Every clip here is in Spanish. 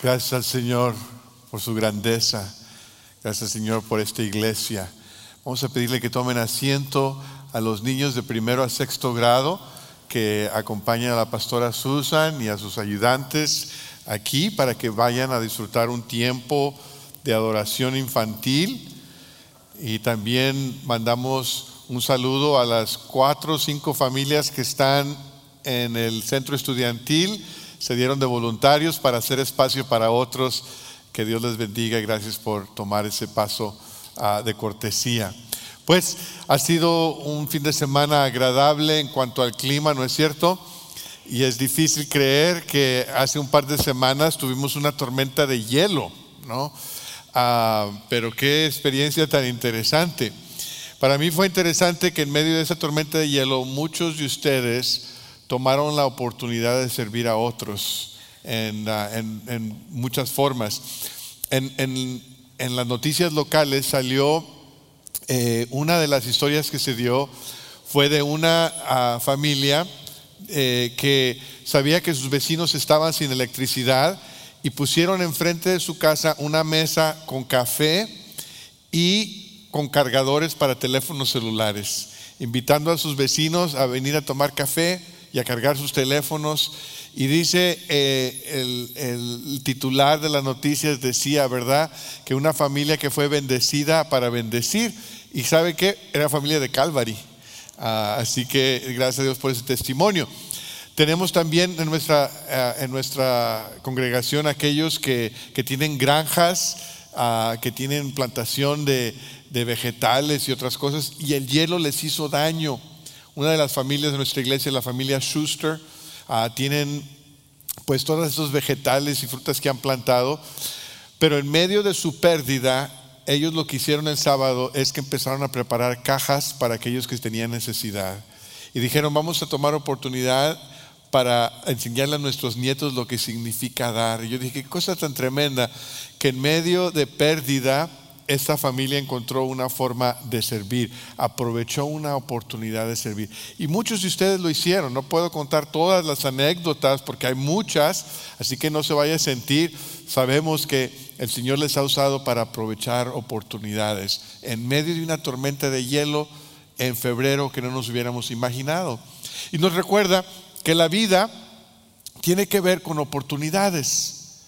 Gracias al Señor por su grandeza. Gracias Señor por esta iglesia. Vamos a pedirle que tomen asiento a los niños de primero a sexto grado que acompañan a la pastora Susan y a sus ayudantes aquí para que vayan a disfrutar un tiempo de adoración infantil. Y también mandamos un saludo a las cuatro o cinco familias que están en el centro estudiantil se dieron de voluntarios para hacer espacio para otros. Que Dios les bendiga y gracias por tomar ese paso ah, de cortesía. Pues ha sido un fin de semana agradable en cuanto al clima, ¿no es cierto? Y es difícil creer que hace un par de semanas tuvimos una tormenta de hielo, ¿no? Ah, pero qué experiencia tan interesante. Para mí fue interesante que en medio de esa tormenta de hielo muchos de ustedes tomaron la oportunidad de servir a otros en, ah, muchas formas. En, las noticias locales salió eh, una de las historias que se dio fue de una ah, familia eh, que sabía que sus vecinos estaban sin electricidad y pusieron enfrente de su casa una mesa con café y con cargadores para teléfonos celulares, invitando a sus vecinos a venir a tomar café, y a cargar sus teléfonos. Y dice eh, el, titular de las noticias, decía, ¿verdad? Que una familia que fue bendecida para bendecir. Y sabe que era familia de Calvary. Ah, así que gracias a Dios por ese testimonio. Tenemos también en nuestra, ah, en nuestra congregación aquellos que, que tienen granjas, ah, que tienen plantación de, de vegetales y otras cosas, y el hielo les hizo daño. Una de las familias de nuestra iglesia, la familia Schuster, ah, tienen pues todos esos vegetales y frutas que han plantado, pero en medio de su pérdida, ellos lo que hicieron el sábado es que empezaron a preparar cajas para aquellos que tenían necesidad. Y dijeron, vamos a tomar oportunidad para enseñarle a nuestros nietos lo que significa dar. Y yo dije, qué cosa tan tremenda que en medio de pérdida esta familia encontró una forma de servir, aprovechó una oportunidad de servir. Y muchos de ustedes lo hicieron, no puedo contar todas las anécdotas porque hay muchas, así que no se vaya a sentir, sabemos que el Señor les ha usado para aprovechar oportunidades en medio de una tormenta de hielo en febrero que no nos hubiéramos imaginado. Y nos recuerda que la vida tiene que ver con oportunidades,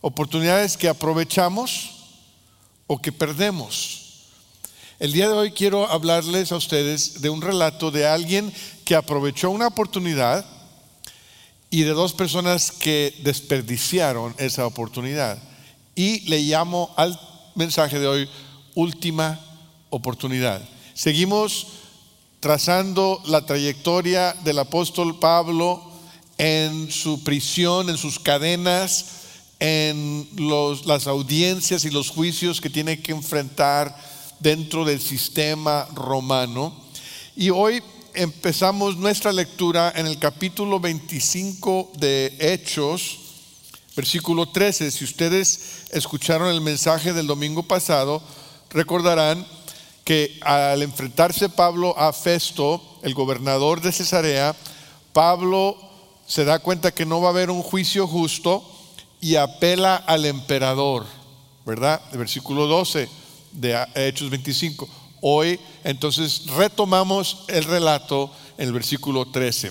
oportunidades que aprovechamos o que perdemos. El día de hoy quiero hablarles a ustedes de un relato de alguien que aprovechó una oportunidad y de dos personas que desperdiciaron esa oportunidad. Y le llamo al mensaje de hoy última oportunidad. Seguimos trazando la trayectoria del apóstol Pablo en su prisión, en sus cadenas, en las audiencias y los juicios que tiene que enfrentar dentro del sistema romano. Y hoy empezamos nuestra lectura en el capítulo 25 de Hechos, versículo 13. Si ustedes escucharon el mensaje del domingo pasado, recordarán que al enfrentarse Pablo a Festo, el gobernador de Cesarea, Pablo se da cuenta que no va a haber un juicio justo, y apela al emperador, ¿verdad? El versículo 12 de Hechos 25. Hoy entonces retomamos el relato en el versículo 13.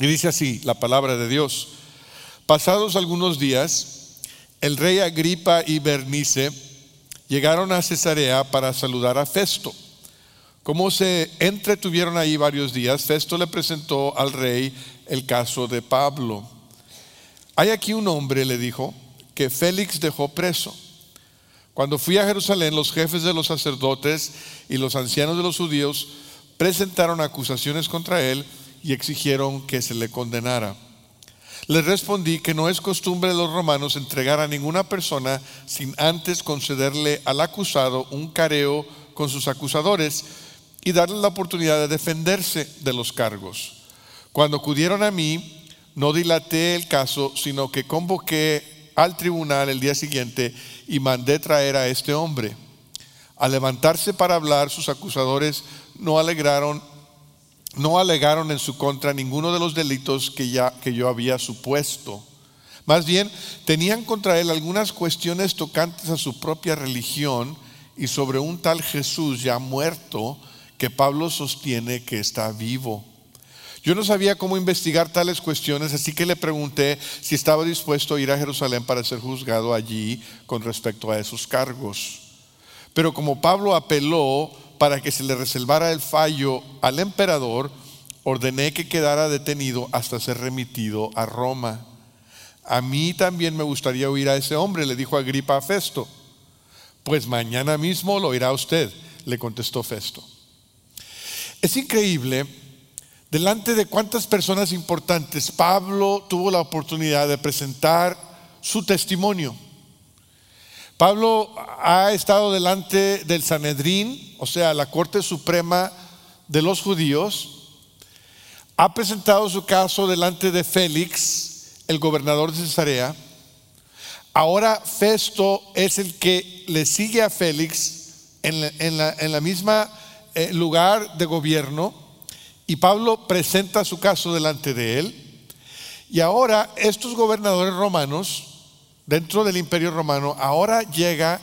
Y dice así la palabra de Dios. Pasados algunos días, el rey Agripa y Bernice llegaron a Cesarea para saludar a Festo. Como se entretuvieron ahí varios días, Festo le presentó al rey el caso de Pablo. Hay aquí un hombre, le dijo, que Félix dejó preso. Cuando fui a Jerusalén, los jefes de los sacerdotes y los ancianos de los judíos presentaron acusaciones contra él y exigieron que se le condenara. Les respondí que no es costumbre de los romanos entregar a ninguna persona sin antes concederle al acusado un careo con sus acusadores y darle la oportunidad de defenderse de los cargos. Cuando acudieron a mí, no dilaté el caso, sino que convoqué al tribunal el día siguiente y mandé traer a este hombre. Al levantarse para hablar, sus acusadores no alegaron, no alegaron en su contra ninguno de los delitos que, ya, que yo había supuesto. Más bien, tenían contra él algunas cuestiones tocantes a su propia religión y sobre un tal Jesús ya muerto que Pablo sostiene que está vivo. Yo no sabía cómo investigar tales cuestiones, así que le pregunté si estaba dispuesto a ir a Jerusalén para ser juzgado allí con respecto a esos cargos. Pero como Pablo apeló para que se le reservara el fallo al emperador, ordené que quedara detenido hasta ser remitido a Roma. A mí también me gustaría oír a ese hombre, le dijo Agripa a Festo. Pues mañana mismo lo oirá usted, le contestó Festo. Es increíble delante de cuántas personas importantes Pablo tuvo la oportunidad de presentar su testimonio. Pablo ha estado delante del Sanedrín, o sea, la Corte Suprema de los Judíos, ha presentado su caso delante de Félix, el gobernador de Cesarea. Ahora Festo es el que le sigue a Félix en la, misma eh, lugar de gobierno y Pablo presenta su caso delante de él. Y ahora estos gobernadores romanos, dentro del imperio romano, ahora llega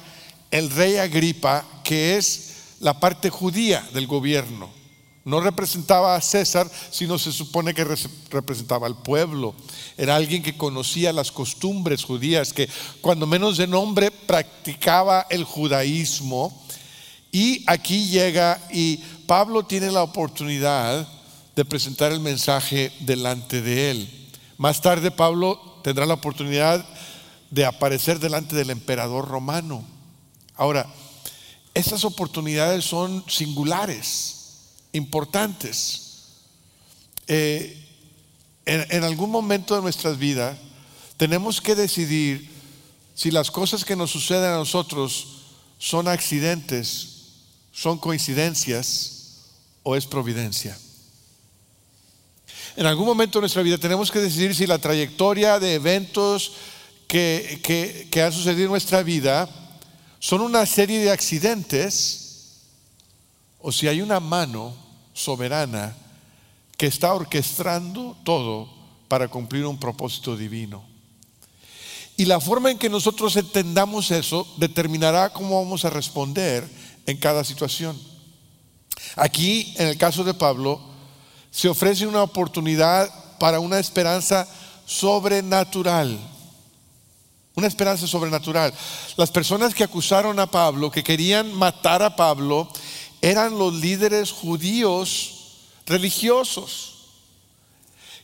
el rey Agripa, que es la parte judía del gobierno. No representaba a César, sino se supone que representaba al pueblo. Era alguien que conocía las costumbres judías, que cuando menos de nombre practicaba el judaísmo. Y aquí llega y Pablo tiene la oportunidad de presentar el mensaje delante de él. Más tarde Pablo tendrá la oportunidad de aparecer delante del emperador romano. Ahora, estas oportunidades son singulares importantes. Eh, en, algún momento de nuestras vidas tenemos que decidir si las cosas que nos suceden a nosotros son accidentes, son coincidencias o es providencia. En algún momento de nuestra vida tenemos que decidir si la trayectoria de eventos que, que, que han sucedido en nuestra vida son una serie de accidentes o si hay una mano soberana que está orquestando todo para cumplir un propósito divino. Y la forma en que nosotros entendamos eso determinará cómo vamos a responder en cada situación. Aquí, en el caso de Pablo, se ofrece una oportunidad para una esperanza sobrenatural. Una esperanza sobrenatural. Las personas que acusaron a Pablo, que querían matar a Pablo, eran los líderes judíos religiosos.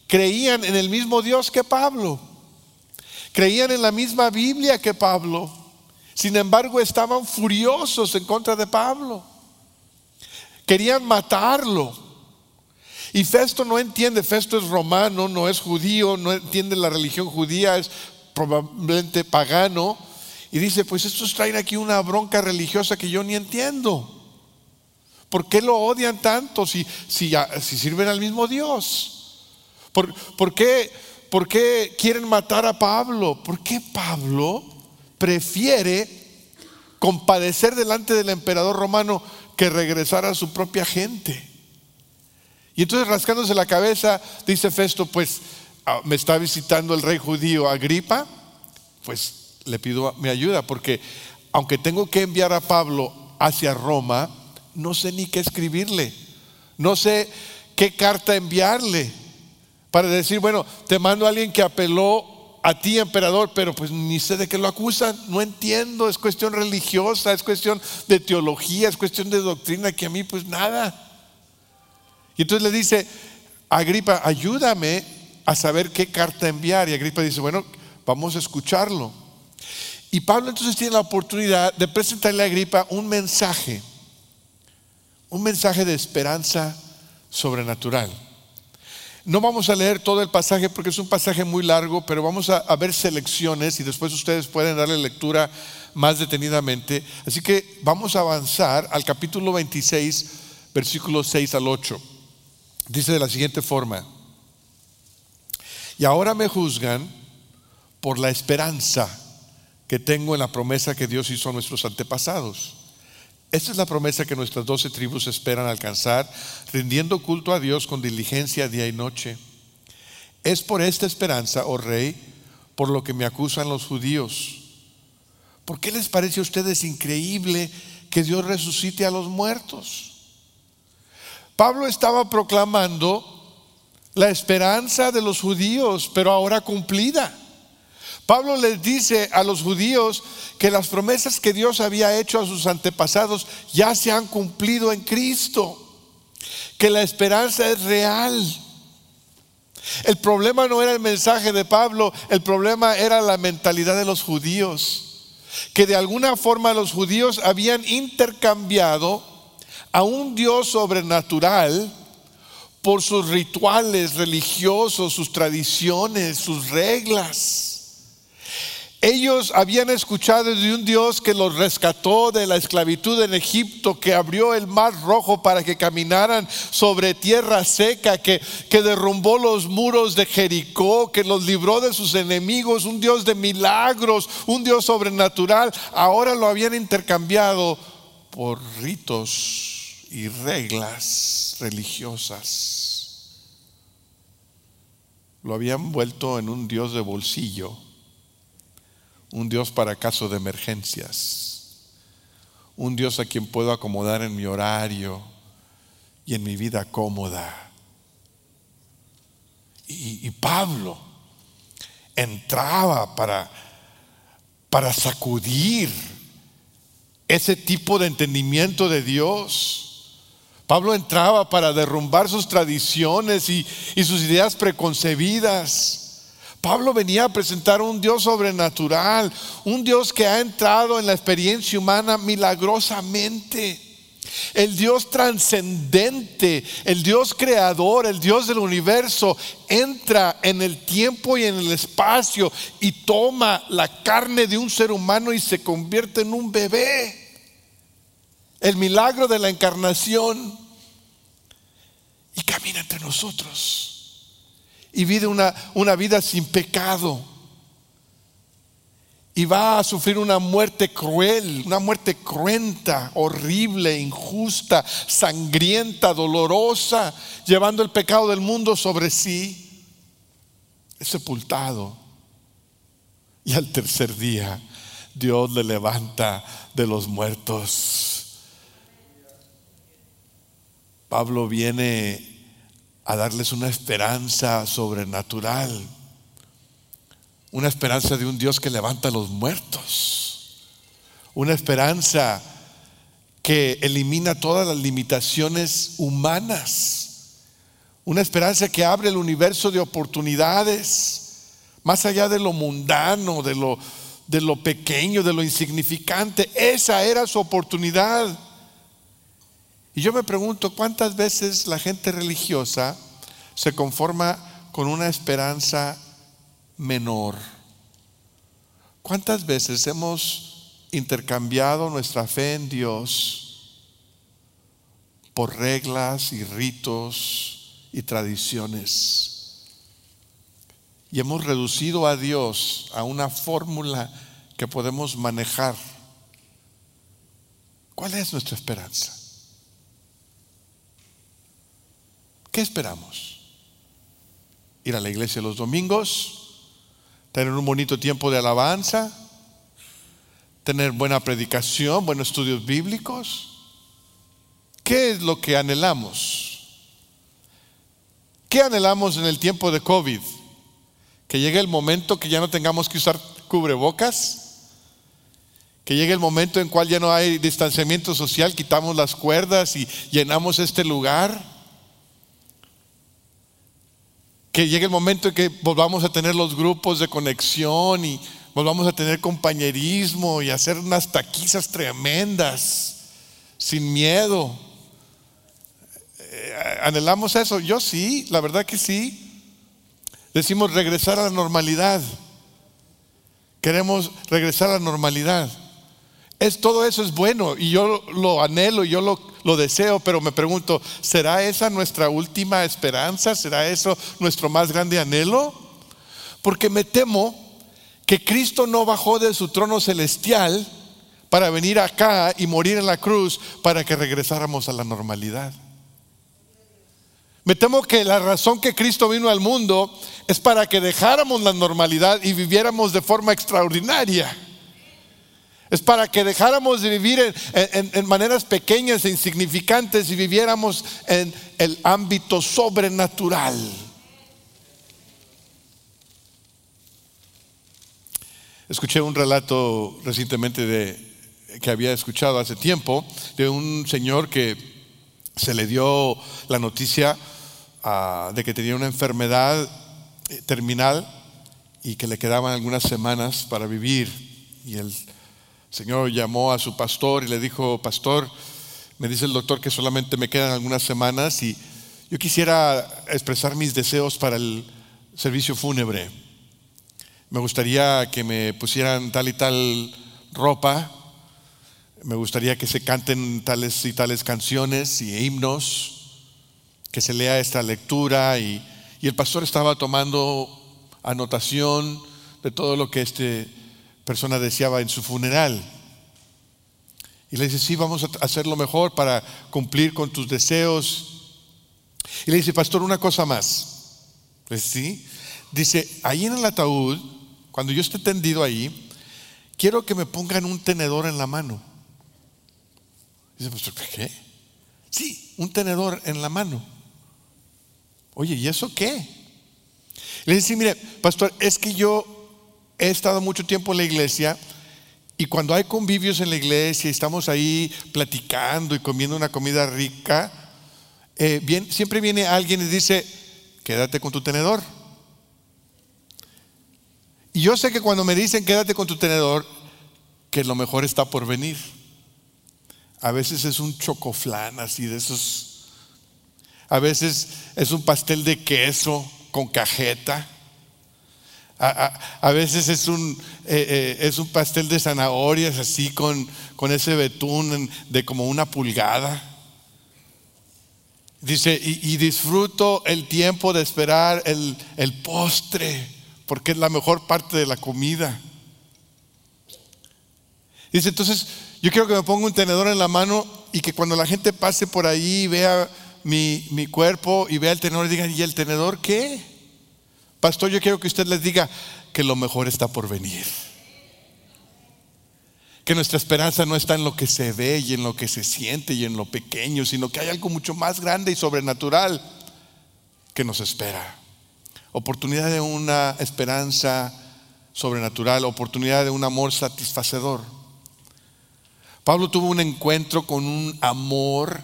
Creían en el mismo Dios que Pablo. Creían en la misma Biblia que Pablo. Sin embargo, estaban furiosos en contra de Pablo. Querían matarlo. Y Festo no entiende, Festo es romano, no es judío, no entiende la religión judía, es probablemente pagano. Y dice, pues estos traen aquí una bronca religiosa que yo ni entiendo. ¿Por qué lo odian tanto si, si, si sirven al mismo Dios? ¿Por, por, qué, ¿Por qué quieren matar a Pablo? ¿Por qué Pablo prefiere compadecer delante del emperador romano que regresar a su propia gente? Y entonces rascándose la cabeza, dice Festo, pues ah, me está visitando el rey judío Agripa, pues le pido mi ayuda, porque aunque tengo que enviar a Pablo hacia Roma, no sé ni qué escribirle, no sé qué carta enviarle para decir, bueno, te mando a alguien que apeló a ti, emperador, pero pues ni sé de qué lo acusan, no entiendo, es cuestión religiosa, es cuestión de teología, es cuestión de doctrina, que a mí pues nada. Y entonces le dice, Agripa, ayúdame a saber qué carta enviar. Y Agripa dice, bueno, vamos a escucharlo. Y Pablo entonces tiene la oportunidad de presentarle a Agripa un mensaje un mensaje de esperanza sobrenatural. No vamos a leer todo el pasaje porque es un pasaje muy largo, pero vamos a, ver selecciones y después ustedes pueden darle lectura más detenidamente. Así que vamos a avanzar al capítulo 26, versículos 6 al 8. Dice de la siguiente forma, y ahora me juzgan por la esperanza que tengo en la promesa que Dios hizo a nuestros antepasados esta es la promesa que nuestras doce tribus esperan alcanzar, rindiendo culto a Dios con diligencia día y noche. Es por esta esperanza, oh rey, por lo que me acusan los judíos. ¿Por qué les parece a ustedes increíble que Dios resucite a los muertos? Pablo estaba proclamando la esperanza de los judíos, pero ahora cumplida. Pablo les dice a los judíos que las promesas que Dios había hecho a sus antepasados ya se han cumplido en Cristo, que la esperanza es real. El problema no era el mensaje de Pablo, el problema era la mentalidad de los judíos, que de alguna forma los judíos habían intercambiado a un Dios sobrenatural por sus rituales religiosos, sus tradiciones, sus reglas. Ellos habían escuchado de un Dios que los rescató de la esclavitud en Egipto, que abrió el mar rojo para que caminaran sobre tierra seca, que, que, derrumbó los muros de Jericó, que los libró de sus enemigos, un Dios de milagros, un Dios sobrenatural. Ahora lo habían intercambiado por ritos y reglas religiosas. Lo habían vuelto en un Dios de bolsillo un Dios para caso de emergencias, un Dios a quien puedo acomodar en mi horario y en mi vida cómoda. Y, y Pablo entraba para, para sacudir ese tipo de entendimiento de Dios. Pablo entraba para derrumbar sus tradiciones y, y sus ideas preconcebidas. Pablo venía a presentar un Dios sobrenatural, un Dios que ha entrado en la experiencia humana milagrosamente. El Dios trascendente, el Dios creador, el Dios del universo, entra en el tiempo y en el espacio y toma la carne de un ser humano y se convierte en un bebé. El milagro de la encarnación. Y camina entre nosotros y vive una, una vida sin pecado. Y va a sufrir una muerte cruel, una muerte cruenta, horrible, injusta, sangrienta, dolorosa, llevando el pecado del mundo sobre sí. Es sepultado. Y al tercer día Dios le levanta de los muertos. Pablo viene a darles una esperanza sobrenatural, una esperanza de un Dios que levanta a los muertos, una esperanza que elimina todas las limitaciones humanas, una esperanza que abre el universo de oportunidades, más allá de lo mundano, de lo, de lo pequeño, de lo insignificante. Esa era su oportunidad. Y yo me pregunto cuántas veces la gente religiosa se conforma con una esperanza menor. ¿Cuántas veces hemos intercambiado nuestra fe en Dios por reglas y ritos y tradiciones? Y hemos reducido a Dios a una fórmula que podemos manejar. ¿Cuál es nuestra esperanza? ¿Qué esperamos? Ir a la iglesia los domingos, tener un bonito tiempo de alabanza, tener buena predicación, buenos estudios bíblicos. ¿Qué es lo que anhelamos? ¿Qué anhelamos en el tiempo de COVID? Que llegue el momento que ya no tengamos que usar cubrebocas, que llegue el momento en cual ya no hay distanciamiento social, quitamos las cuerdas y llenamos este lugar que llegue el momento en que volvamos a tener los grupos de conexión y volvamos a tener compañerismo y hacer unas taquizas tremendas, sin miedo. Eh, ¿Anhelamos eso? Yo sí, la verdad que sí. Decimos regresar a la normalidad. Queremos regresar a la normalidad. Es, todo eso es bueno y yo lo anhelo, yo lo, lo deseo, pero me pregunto, ¿será esa nuestra última esperanza? ¿Será eso nuestro más grande anhelo? Porque me temo que Cristo no bajó de su trono celestial para venir acá y morir en la cruz para que regresáramos a la normalidad. Me temo que la razón que Cristo vino al mundo es para que dejáramos la normalidad y viviéramos de forma extraordinaria. Es para que dejáramos de vivir en, maneras pequeñas e insignificantes y viviéramos en el ámbito sobrenatural. Escuché un relato recientemente de, que había escuchado hace tiempo de un señor que se le dio la noticia ah, de que tenía una enfermedad eh, terminal y que le quedaban algunas semanas para vivir. Y el Señor llamó a su pastor y le dijo, pastor, me dice el doctor que solamente me quedan algunas semanas y yo quisiera expresar mis deseos para el servicio fúnebre. Me gustaría que me pusieran tal y tal ropa, me gustaría que se canten tales y tales canciones y himnos, que se lea esta lectura y y el pastor estaba tomando anotación de todo lo que esta persona deseaba en su funeral. Y le dice, sí, vamos a hacer lo mejor para cumplir con tus deseos. Y le dice, pastor, una cosa más. Pues sí. Dice, ahí en el ataúd, cuando yo esté tendido ahí, quiero que me pongan un tenedor en la mano. Dice, pastor, ¿qué? Sí, un tenedor en la mano. Oye, ¿y eso qué? Le dice, mire, pastor, es que yo he estado mucho tiempo en la iglesia y cuando hay convivios en la iglesia y estamos ahí platicando y comiendo una comida rica, eh, siempre viene alguien y dice, quédate con tu tenedor. Y yo sé que cuando me dicen quédate con tu tenedor, que lo mejor está por venir. A veces es un chocoflán así de esos a veces es un pastel de queso con cajeta. A, veces es un, eh, eh, es un pastel de zanahorias así con, con ese betún de como una pulgada. Dice, y, disfruto el tiempo de esperar el, el postre, porque es la mejor parte de la comida. Dice, entonces, yo quiero que me ponga un tenedor en la mano y que cuando la gente pase por ahí y vea mi, cuerpo y vea el tenedor digan, ¿y el tenedor qué? Pastor, yo quiero que usted les diga que lo mejor está por venir. Que nuestra esperanza no está en lo que se ve y en lo que se siente y en lo pequeño, sino que hay algo mucho más grande y sobrenatural que nos espera. Oportunidad de una esperanza sobrenatural, oportunidad de un amor satisfacedor. Pablo tuvo un encuentro con un amor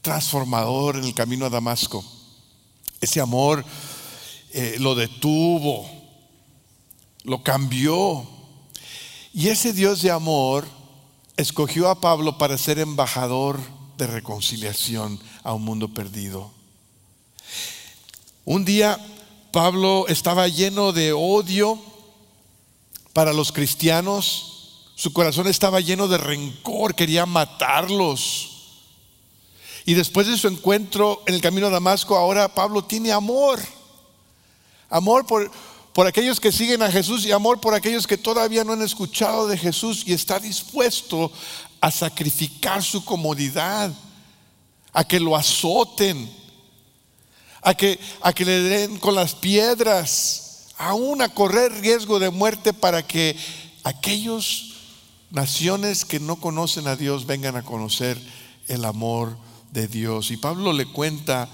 transformador en el camino a Damasco. Ese amor eh, lo detuvo, lo cambió. Y ese Dios de amor escogió a Pablo para ser embajador de reconciliación a un mundo perdido. Un día Pablo estaba lleno de odio para los cristianos, su corazón estaba lleno de rencor, quería matarlos. Y después de su encuentro en el camino a Damasco, ahora Pablo tiene amor. Amor por, por aquellos que siguen a Jesús y amor por aquellos que todavía no han escuchado de Jesús y está dispuesto a sacrificar su comodidad, a que lo azoten, a que, a que le den con las piedras, aún a correr riesgo de muerte para que aquellos naciones que no conocen a Dios vengan a conocer el amor de Dios. Y Pablo le cuenta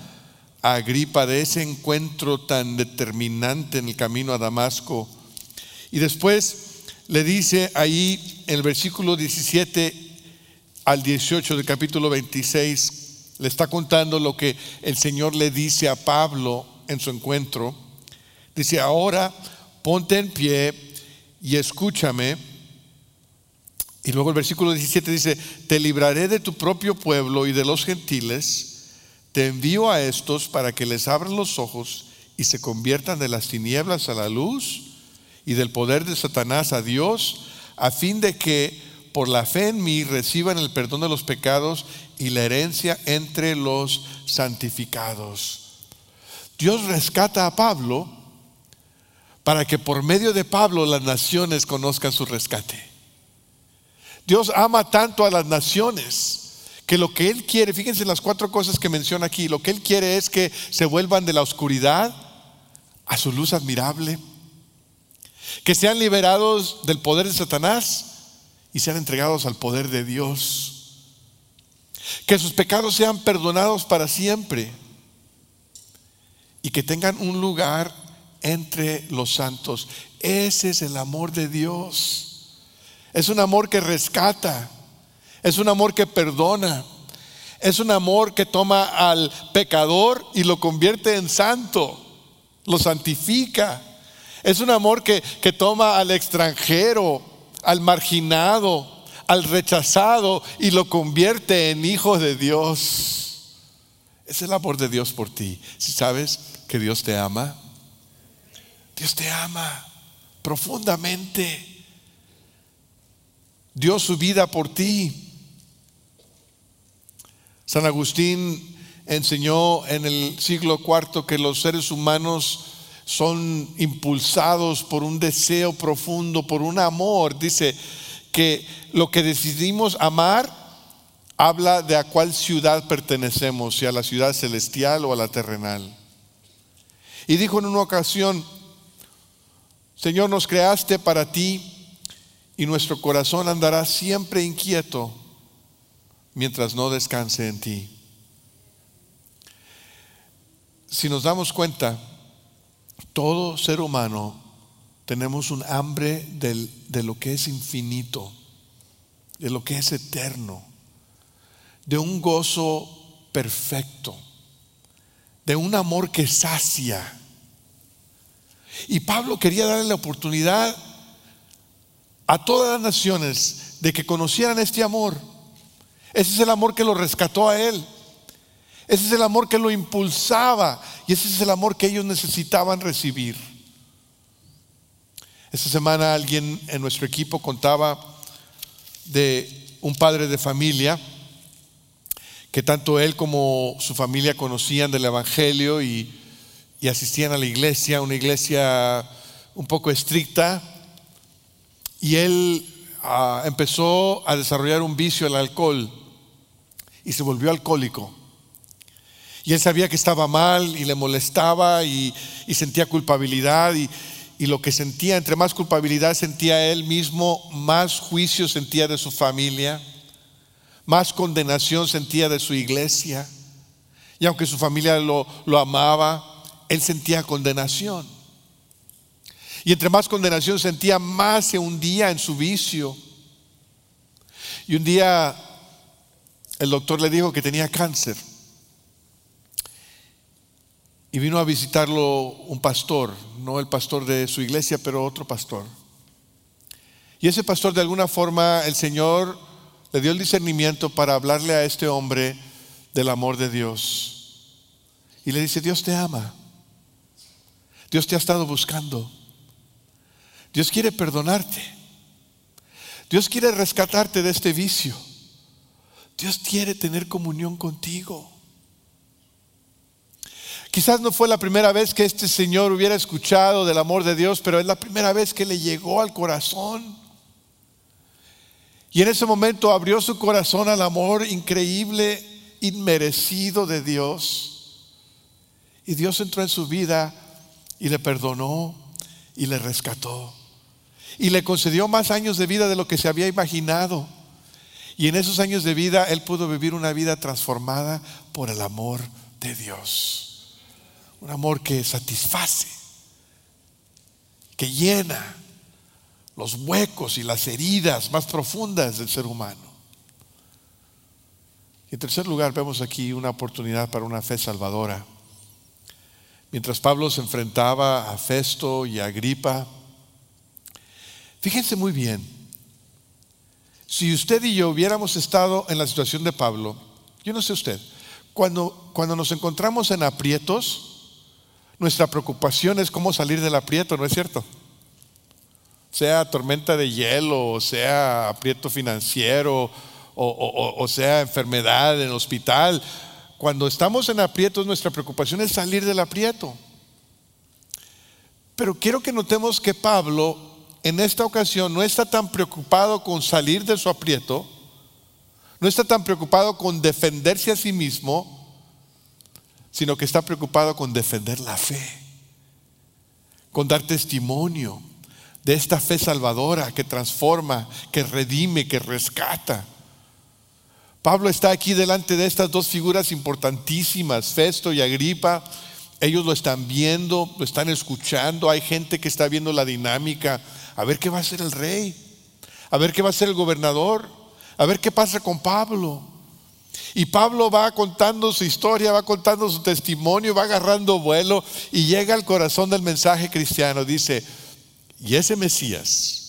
Agripa de ese encuentro tan determinante en el camino a Damasco. Y después le dice ahí en el versículo 17 al 18 del capítulo 26, le está contando lo que el Señor le dice a Pablo en su encuentro. Dice, ahora ponte en pie y escúchame y luego el versículo 17 dice, te libraré de tu propio pueblo y de los gentiles, te envío a estos para que les abran los ojos y se conviertan de las tinieblas a la luz y del poder de Satanás a Dios, a fin de que por la fe en mí reciban el perdón de los pecados y la herencia entre los santificados. Dios rescata a Pablo para que por medio de Pablo las naciones conozcan su rescate. Dios ama tanto a las naciones que lo que Él quiere, fíjense las cuatro cosas que menciona aquí, lo que Él quiere es que se vuelvan de la oscuridad a su luz admirable, que sean liberados del poder de Satanás y sean entregados al poder de Dios, que sus pecados sean perdonados para siempre y que tengan un lugar entre los santos. Ese es el amor de Dios. Es un amor que rescata es un amor que perdona. Es un amor que toma al pecador y lo convierte en santo. Lo santifica. Es un amor que, que toma al extranjero, al marginado, al rechazado y lo convierte en hijo de Dios. Es el amor de Dios por ti. Si sabes que Dios te ama, Dios te ama profundamente. Dio su vida por ti. San Agustín enseñó en el siglo IV que los seres humanos son impulsados por un deseo profundo, por un amor. Dice que lo que decidimos amar habla de a cuál ciudad pertenecemos, si a la ciudad celestial o a la terrenal. Y dijo en una ocasión, Señor, nos creaste para ti y nuestro corazón andará siempre inquieto mientras no descanse en ti. Si nos damos cuenta, todo ser humano tenemos un hambre de lo que es infinito, de lo que es eterno, de un gozo perfecto, de un amor que sacia. Y Pablo quería darle la oportunidad a todas las naciones de que conocieran este amor ese es el amor que lo rescató a él. Ese es el amor que lo impulsaba y ese es el amor que ellos necesitaban recibir. Esta semana alguien en nuestro equipo contaba de un padre de familia que tanto él como su familia conocían del Evangelio y, asistían a la iglesia, una iglesia un poco estricta, y él ah, empezó a desarrollar un vicio al alcohol y se volvió alcohólico. Y él sabía que estaba mal y le molestaba y, sentía culpabilidad y, lo que sentía, entre más culpabilidad sentía él mismo, más juicio sentía de su familia, más condenación sentía de su iglesia. Y aunque su familia lo, lo amaba, él sentía condenación. Y entre más condenación sentía, más se hundía en su vicio. Y un día el doctor le dijo que tenía cáncer. Y vino a visitarlo un pastor, no el pastor de su iglesia, pero otro pastor. Y ese pastor de alguna forma el Señor le dio el discernimiento para hablarle a este hombre del amor de Dios. Y le dice, Dios te ama. Dios te ha estado buscando. Dios quiere perdonarte. Dios quiere rescatarte de este vicio. Dios quiere tener comunión contigo. Quizás no fue la primera vez que este Señor hubiera escuchado del amor de Dios, pero es la primera vez que le llegó al corazón. Y en ese momento abrió su corazón al amor increíble, inmerecido de Dios. Y Dios entró en su vida y le perdonó y le rescató. Y le concedió más años de vida de lo que se había imaginado. Y en esos años de vida él pudo vivir una vida transformada por el amor de Dios. Un amor que satisface, que llena los huecos y las heridas más profundas del ser humano. Y en tercer lugar, vemos aquí una oportunidad para una fe salvadora. Mientras Pablo se enfrentaba a Festo y a Agripa, fíjense muy bien, si usted y yo hubiéramos estado en la situación de Pablo, yo no sé usted, cuando, cuando nos encontramos en aprietos, nuestra preocupación es cómo salir del aprieto, ¿no es cierto? Sea tormenta de hielo, sea aprieto financiero, o, o sea enfermedad en el hospital. Cuando estamos en aprietos, nuestra preocupación es salir del aprieto. Pero quiero que notemos que Pablo en esta ocasión no está tan preocupado con salir de su aprieto No está tan preocupado con defenderse a sí mismo, sino que está preocupado con defender la fe, con dar testimonio de esta fe salvadora que transforma, que redime, que rescata. Pablo está aquí delante de estas dos figuras importantísimas, Festo y Agripa. Ellos lo están viendo, lo están escuchando. Hay gente que está viendo la dinámica. A ver qué va a hacer el rey. A ver qué va a hacer el gobernador. A ver qué pasa con Pablo. Y Pablo va contando su historia, va contando su testimonio, va agarrando vuelo y llega al corazón del mensaje cristiano. Dice, y ese Mesías,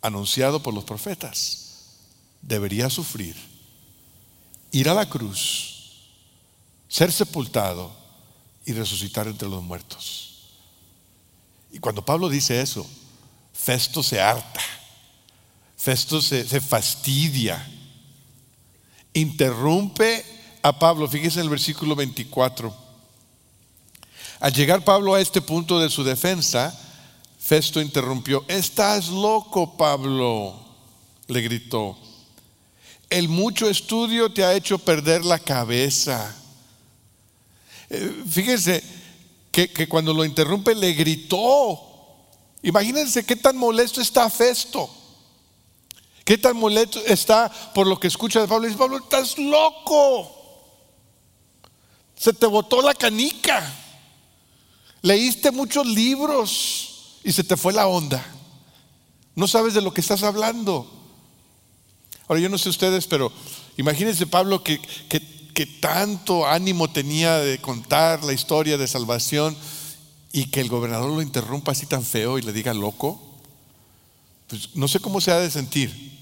anunciado por los profetas, debería sufrir, ir a la cruz, ser sepultado y resucitar entre los muertos. Y cuando Pablo dice eso, Festo se harta, Festo se, fastidia, interrumpe a Pablo. Fíjese en el versículo 24. Al llegar Pablo a este punto de su defensa, Festo interrumpió, estás loco, Pablo, le gritó el mucho estudio te ha hecho perder la cabeza. Eh, fíjense que, que cuando lo interrumpe le gritó. Imagínense qué tan molesto está Festo. Qué tan molesto está por lo que escucha de Pablo. Dice, Pablo, estás loco. Se te botó la canica. Leíste muchos libros y se te fue la onda. No sabes de lo que estás hablando. Ahora yo no sé ustedes, pero imagínense Pablo que, que, tanto ánimo tenía de contar la historia de salvación y que el gobernador lo interrumpa así tan feo y le diga loco. Pues no sé cómo se ha de sentir.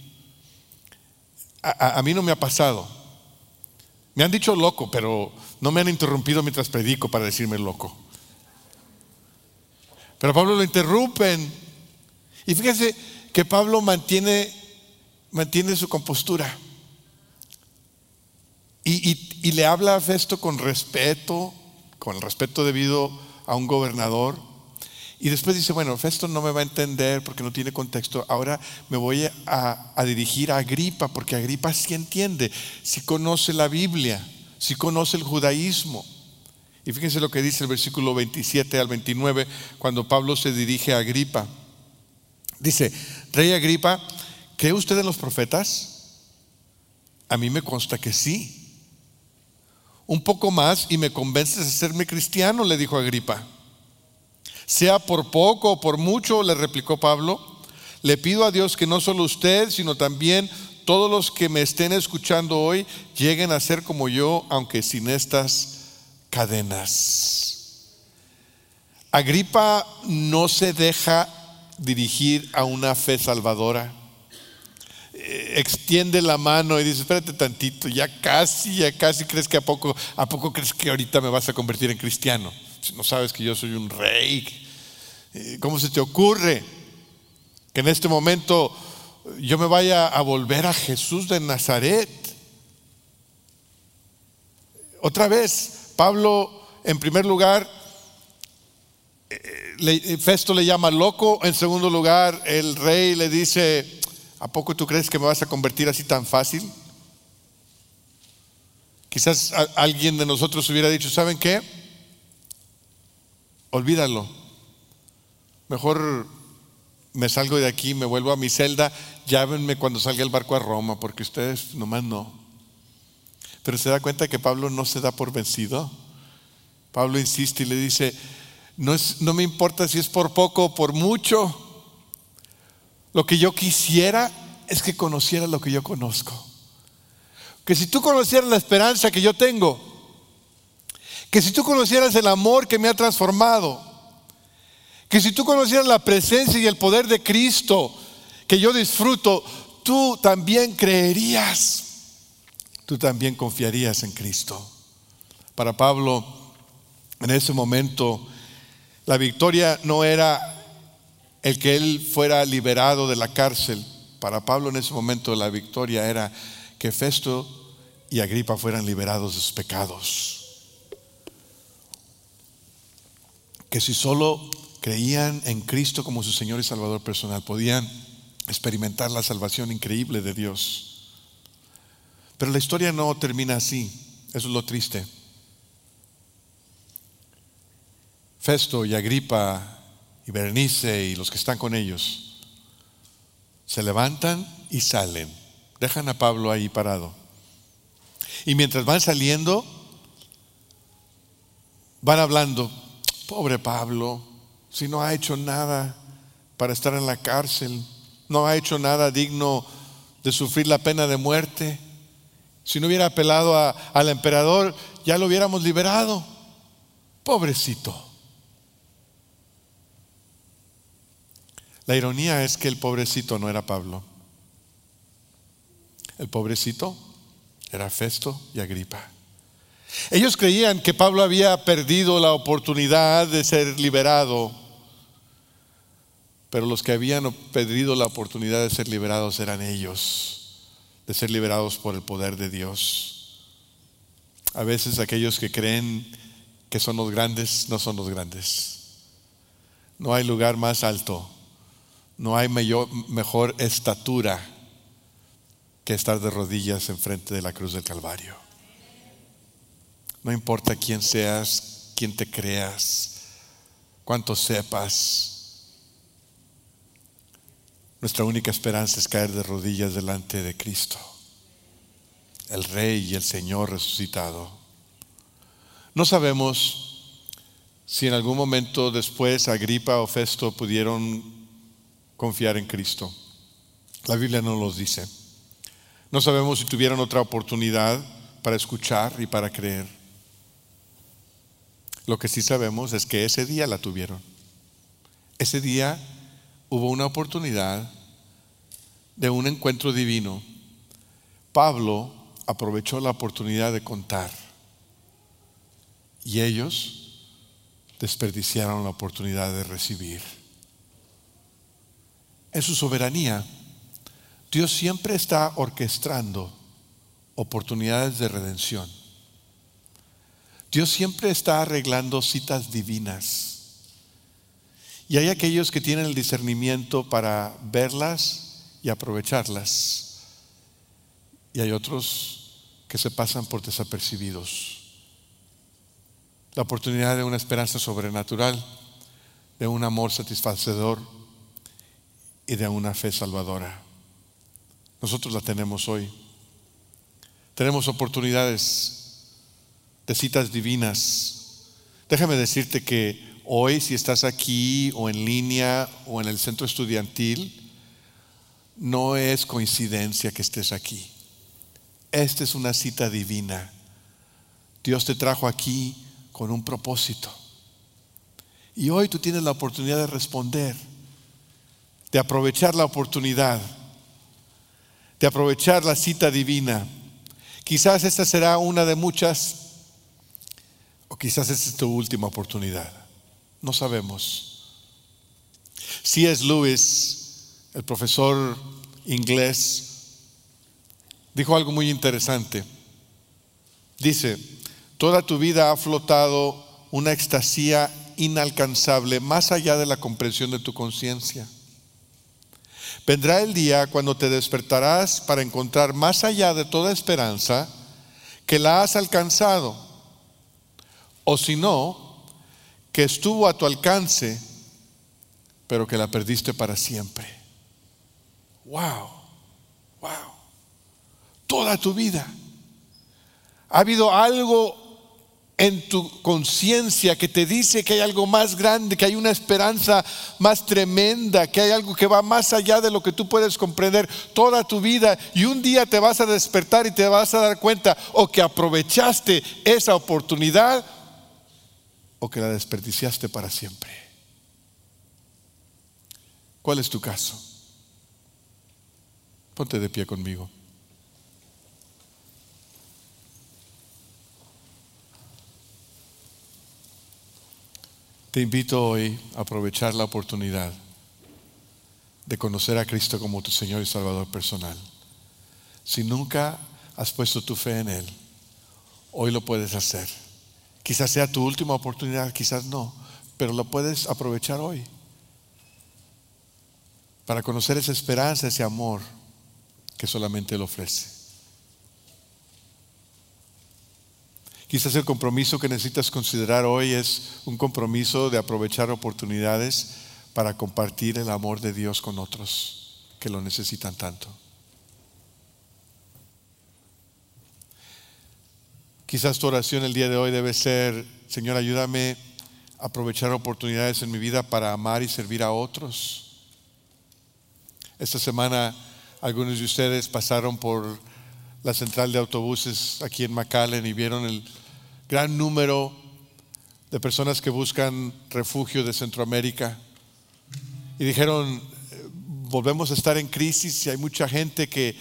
A, mí no me ha pasado. Me han dicho loco, pero no me han interrumpido mientras predico para decirme loco. Pero Pablo lo interrumpen. Y fíjense que Pablo mantiene su compostura. Y, le habla a Festo con respeto, con el respeto debido a un gobernador. Y después dice, bueno, Festo no me va a entender porque no tiene contexto. Ahora me voy a, a dirigir a Agripa, porque Agripa sí entiende, sí conoce la Biblia, sí conoce el judaísmo. Y fíjense lo que dice el versículo 27 al 29, cuando Pablo se dirige a Agripa. Dice, Rey Agripa, ¿Cree usted en los profetas? A mí me consta que sí. Un poco más y me convences de serme cristiano, le dijo Agripa. Sea por poco o por mucho, le replicó Pablo, le pido a Dios que no solo usted, sino también todos los que me estén escuchando hoy lleguen a ser como yo, aunque sin estas cadenas. Agripa no se deja dirigir a una fe salvadora. Eh, extiende la mano y dice, espérate tantito, ya casi, ya casi crees que a poco, a poco crees que ahorita me vas a convertir en cristiano. Si no sabes que yo soy un rey, eh, ¿cómo se te ocurre que en este momento yo me vaya a volver a Jesús de Nazaret? Otra vez, Pablo, en primer lugar, eh, Festo le llama loco, en segundo lugar, el rey le dice, ¿A poco tú crees que me vas a convertir así tan fácil? Quizás alguien de nosotros hubiera dicho, ¿saben qué? Olvídalo. Mejor me salgo de aquí, me vuelvo a mi celda, llávenme cuando salga el barco a Roma, porque ustedes nomás no. Pero se da cuenta que Pablo no se da por vencido. Pablo insiste y le dice, no, es, no me importa si es por poco o por mucho, lo que yo quisiera es que conociera lo que yo conozco. Que si tú conocieras la esperanza que yo tengo, que si tú conocieras el amor que me ha transformado, que si tú conocieras la presencia y el poder de Cristo que yo disfruto, tú también creerías, tú también confiarías en Cristo. Para Pablo, en ese momento, la victoria no era el que él fuera liberado de la cárcel. Para Pablo en ese momento la victoria era que Festo y Agripa fueran liberados de sus pecados. Que si solo creían en Cristo como su Señor y Salvador personal, podían experimentar la salvación increíble de Dios. Pero la historia no termina así. Eso es lo triste. Festo y Agripa y Bernice y los que están con ellos se levantan y salen. Dejan a Pablo ahí parado. Y mientras van saliendo, van hablando, pobre Pablo, si no ha hecho nada para estar en la cárcel, no ha hecho nada digno de sufrir la pena de muerte. Si no hubiera apelado al emperador, ya lo hubiéramos liberado. Pobrecito. La ironía es que el pobrecito no era Pablo. El pobrecito era Festo y Agripa. Ellos creían que Pablo había perdido la oportunidad de ser liberado, pero los que habían perdido la oportunidad de ser liberados eran ellos, de ser liberados por el poder de Dios. A veces aquellos que creen que son los grandes no son los grandes. No hay lugar más alto no hay mejor estatura que estar de rodillas enfrente de la cruz del Calvario. No importa quién seas, quién te creas, cuánto sepas. Nuestra única esperanza es caer de rodillas delante de Cristo, el Rey y el Señor resucitado. No sabemos si en algún momento después Agripa o Festo pudieron confiar en Cristo. La Biblia no los dice. No sabemos si tuvieron otra oportunidad para escuchar y para creer. Lo que sí sabemos es que ese día la tuvieron. Ese día hubo una oportunidad de un encuentro divino. Pablo aprovechó la oportunidad de contar y ellos desperdiciaron la oportunidad de recibir en su soberanía, Dios siempre está orquestando oportunidades de redención. Dios siempre está arreglando citas divinas. Y hay aquellos que tienen el discernimiento para verlas y aprovecharlas. Y hay otros que se pasan por desapercibidos. La oportunidad de una esperanza sobrenatural, de un amor satisfacedor y de una fe salvadora. Nosotros la tenemos hoy. Tenemos oportunidades de citas divinas. Déjame decirte que hoy si estás aquí o en línea o en el centro estudiantil, no es coincidencia que estés aquí. Esta es una cita divina. Dios te trajo aquí con un propósito. Y hoy tú tienes la oportunidad de responder de aprovechar la oportunidad, de aprovechar la cita divina. Quizás esta será una de muchas, o quizás esta es tu última oportunidad. No sabemos. Es Lewis, el profesor inglés, dijo algo muy interesante. Dice, toda tu vida ha flotado una extasía inalcanzable más allá de la comprensión de tu conciencia. Vendrá el día cuando te despertarás para encontrar más allá de toda esperanza que la has alcanzado, o si no, que estuvo a tu alcance, pero que la perdiste para siempre. Wow, wow. Toda tu vida. Ha habido algo en tu conciencia que te dice que hay algo más grande, que hay una esperanza más tremenda, que hay algo que va más allá de lo que tú puedes comprender toda tu vida y un día te vas a despertar y te vas a dar cuenta o que aprovechaste esa oportunidad o que la desperdiciaste para siempre. ¿Cuál es tu caso? Ponte de pie conmigo. Te invito hoy a aprovechar la oportunidad de conocer a Cristo como tu Señor y Salvador personal. Si nunca has puesto tu fe en Él, hoy lo puedes hacer. Quizás sea tu última oportunidad, quizás no, pero lo puedes aprovechar hoy para conocer esa esperanza, ese amor que solamente Él ofrece. Quizás el compromiso que necesitas considerar hoy es un compromiso de aprovechar oportunidades para compartir el amor de Dios con otros que lo necesitan tanto. Quizás tu oración el día de hoy debe ser, Señor, ayúdame a aprovechar oportunidades en mi vida para amar y servir a otros. Esta semana algunos de ustedes pasaron por la central de autobuses aquí en McAllen y vieron el gran número de personas que buscan refugio de Centroamérica. Y dijeron, volvemos a estar en crisis y hay mucha gente que,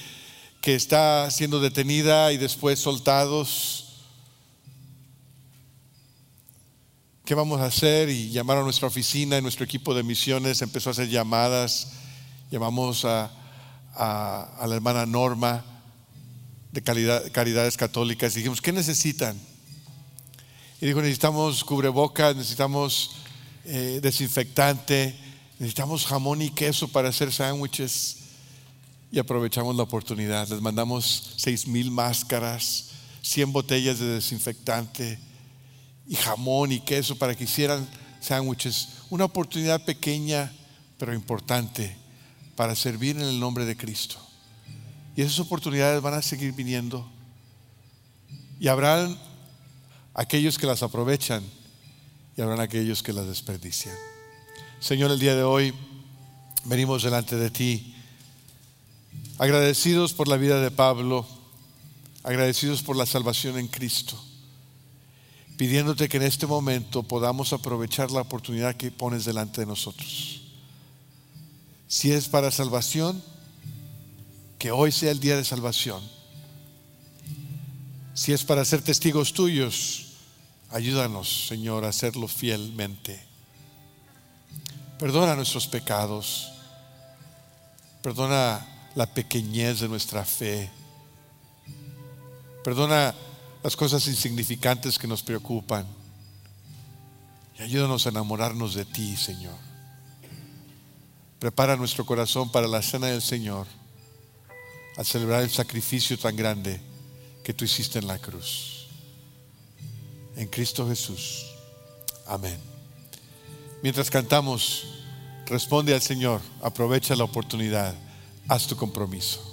que está siendo detenida y después soltados ¿qué vamos a hacer? Y llamaron a nuestra oficina y nuestro equipo de misiones empezó a hacer llamadas. Llamamos a, la hermana Norma de Caridades Católicas y dijimos, ¿qué necesitan? Y dijo, necesitamos cubrebocas, necesitamos eh, desinfectante, necesitamos jamón y queso para hacer sándwiches. Y aprovechamos la oportunidad. Les mandamos seis mil máscaras, 100 botellas de desinfectante y jamón y queso para que hicieran sándwiches. Una oportunidad pequeña pero importante para servir en el nombre de Cristo. Y esas oportunidades van a seguir viniendo. Y habrán aquellos que las aprovechan y habrán aquellos que las desperdician. Señor, el día de hoy venimos delante de ti agradecidos por la vida de Pablo, agradecidos por la salvación en Cristo pidiéndote que en este momento podamos aprovechar la oportunidad que pones delante de nosotros. Si es para salvación, que hoy sea el día de salvación. Si es para ser testigos tuyos, ayúdanos, Señor, a hacerlo fielmente. Perdona nuestros pecados. Perdona la pequeñez de nuestra fe. Perdona las cosas insignificantes que nos preocupan. Y ayúdanos a enamorarnos de ti, Señor. Prepara nuestro corazón para la cena del Señor, al celebrar el sacrificio tan grande que tú hiciste en la cruz. En Cristo Jesús. Amén. Mientras cantamos, responde al Señor, aprovecha la oportunidad, haz tu compromiso.